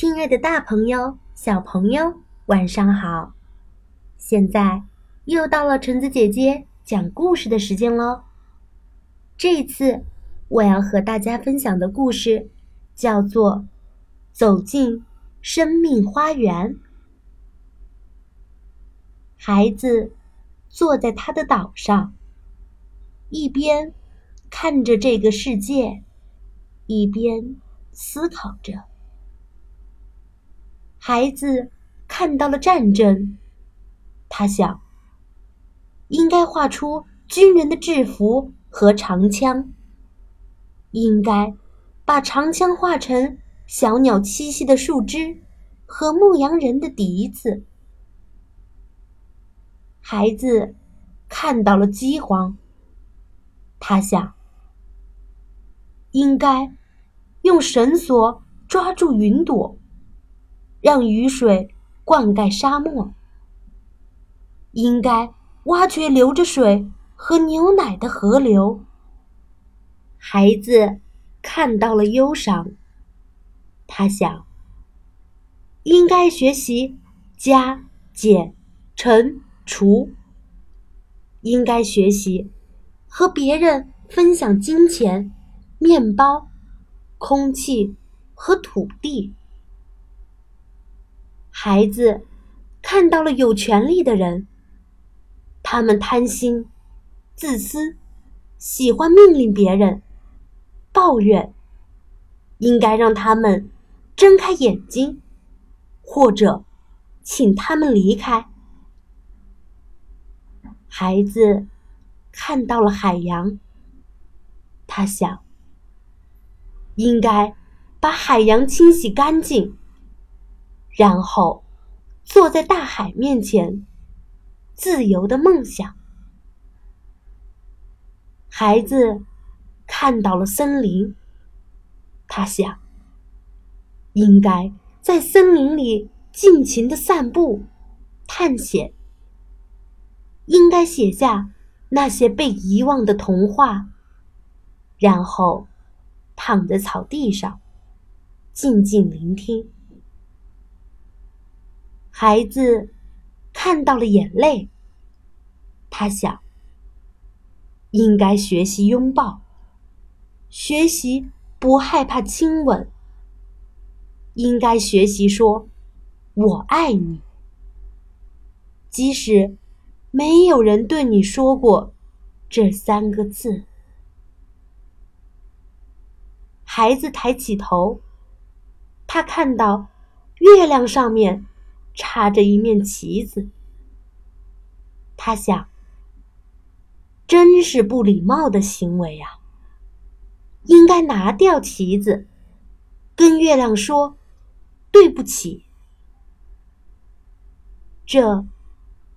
亲爱的，大朋友、小朋友，晚上好！现在又到了橙子姐姐讲故事的时间喽。这次我要和大家分享的故事叫做《走进生命花园》。孩子坐在他的岛上，一边看着这个世界，一边思考着。孩子看到了战争，他想，应该画出军人的制服和长枪，应该把长枪画成小鸟栖息的树枝和牧羊人的笛子。孩子看到了饥荒，他想，应该用绳索抓住云朵。让雨水灌溉沙漠，应该挖掘流着水和牛奶的河流。孩子看到了忧伤，他想，应该学习加减乘除，应该学习和别人分享金钱、面包、空气和土地。孩子看到了有权利的人，他们贪心、自私，喜欢命令别人，抱怨。应该让他们睁开眼睛，或者请他们离开。孩子看到了海洋，他想，应该把海洋清洗干净。然后，坐在大海面前，自由的梦想。孩子看到了森林，他想，应该在森林里尽情的散步、探险。应该写下那些被遗忘的童话，然后躺在草地上，静静聆听。孩子看到了眼泪，他想，应该学习拥抱，学习不害怕亲吻，应该学习说“我爱你”，即使没有人对你说过这三个字。孩子抬起头，他看到月亮上面。插着一面旗子，他想：“真是不礼貌的行为啊！应该拿掉旗子，跟月亮说对不起。”这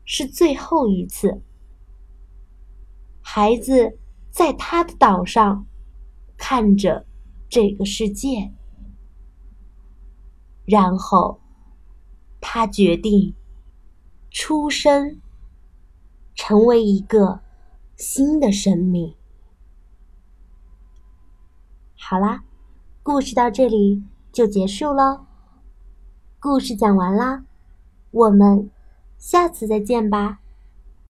是最后一次，孩子在他的岛上看着这个世界，然后。他决定出生，成为一个新的生命。好啦，故事到这里就结束喽。故事讲完啦，我们下次再见吧。